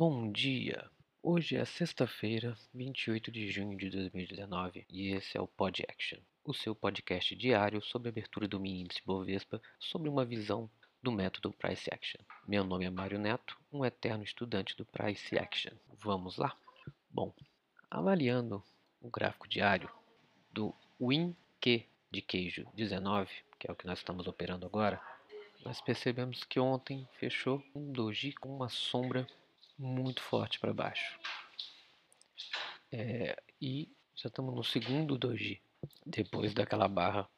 Bom dia! Hoje é sexta-feira, 28 de junho de 2019 e esse é o Pod Action, o seu podcast diário sobre a abertura do mini índice Bovespa sobre uma visão do método Price Action. Meu nome é Mário Neto, um eterno estudante do Price Action. Vamos lá? Bom, avaliando o gráfico diário do WinQ de queijo 19, que é o que nós estamos operando agora, nós percebemos que ontem fechou um doji com uma sombra muito forte para baixo. É, e já estamos no segundo doji, depois daquela barra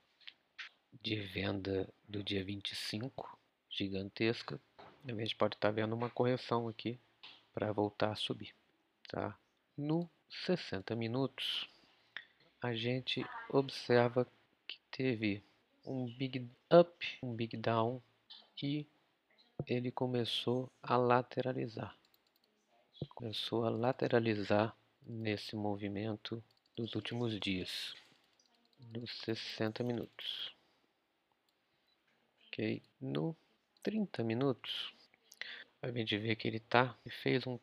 de venda do dia 25, gigantesca. A gente pode estar tá vendo uma correção aqui para voltar a subir. Tá? No 60 minutos, a gente observa que teve um big up, um big down e ele começou a lateralizar. Começou a lateralizar nesse movimento dos últimos dias, dos 60 minutos. Ok? No 30 minutos, a gente vê que ele tá e fez um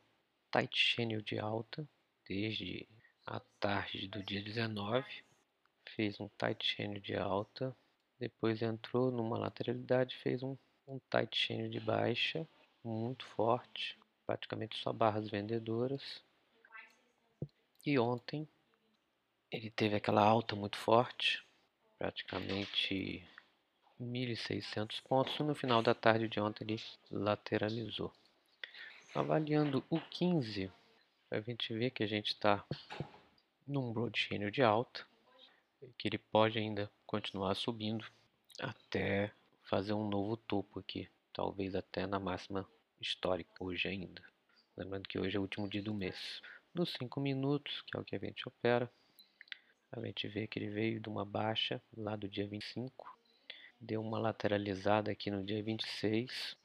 tight channel de alta desde a tarde do dia 19, fez um tight channel de alta, depois entrou numa lateralidade, fez um um tight chain de baixa muito forte, praticamente só barras vendedoras. E ontem ele teve aquela alta muito forte, praticamente 1.600 pontos. No final da tarde de ontem ele lateralizou. Avaliando o 15, a gente vê que a gente está num channel de alta, que ele pode ainda continuar subindo até fazer um novo topo aqui, talvez até na máxima histórica hoje ainda. Lembrando que hoje é o último dia do mês. Nos 5 minutos, que é o que a gente opera, a gente vê que ele veio de uma baixa lá do dia 25, deu uma lateralizada aqui no dia 26,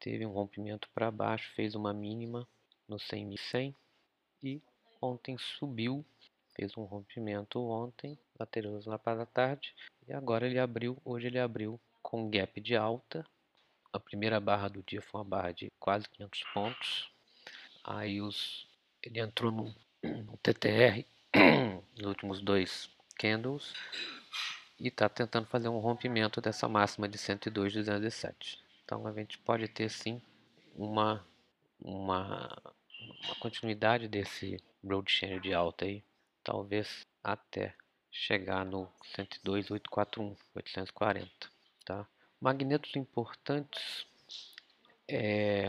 teve um rompimento para baixo, fez uma mínima no 100.100 e ontem subiu, fez um rompimento ontem, lateralizou lá para a tarde e agora ele abriu, hoje ele abriu com gap de alta. A primeira barra do dia foi uma barra de quase 500 pontos. Aí os, ele entrou no, no TTR nos últimos dois candles e está tentando fazer um rompimento dessa máxima de 102,207. Então a gente pode ter sim uma, uma, uma continuidade desse broad channel de alta aí, talvez até chegar no 102,841, 840. Tá? Magnetos importantes é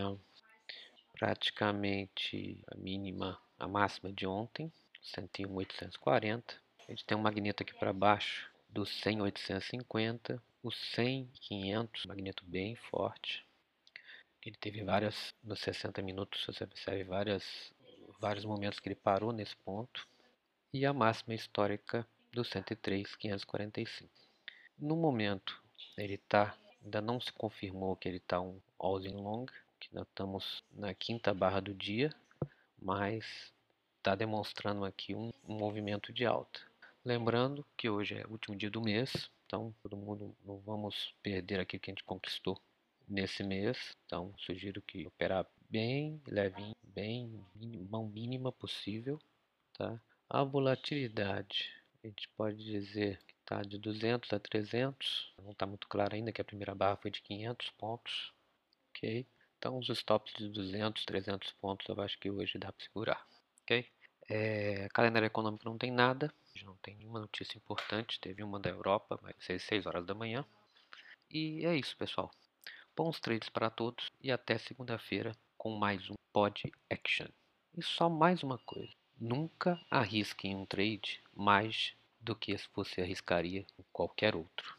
praticamente a mínima, a máxima de ontem, 101,840. A gente tem um magneto aqui para baixo do 100,850, o 100,500, magneto bem forte. Ele teve várias, nos 60 minutos, você observa várias, vários momentos que ele parou nesse ponto. E a máxima histórica do 103,545. No momento ele tá, ainda não se confirmou que ele está um all-in long, que nós estamos na quinta barra do dia, mas está demonstrando aqui um, um movimento de alta. Lembrando que hoje é o último dia do mês, então todo mundo não vamos perder aquilo que a gente conquistou nesse mês. Então sugiro que operar bem levinho, bem mão mínima possível, tá? A volatilidade, a gente pode dizer Tá de 200 a 300, não está muito claro ainda que a primeira barra foi de 500 pontos, ok? Então os stops de 200, 300 pontos eu acho que hoje dá para segurar, ok? É, calendário econômico não tem nada, não tem nenhuma notícia importante, teve uma da Europa, vai ser 6 horas da manhã. E é isso pessoal, bons trades para todos e até segunda-feira com mais um Pod Action. E só mais uma coisa, nunca arrisquem um trade mais do que você arriscaria qualquer outro.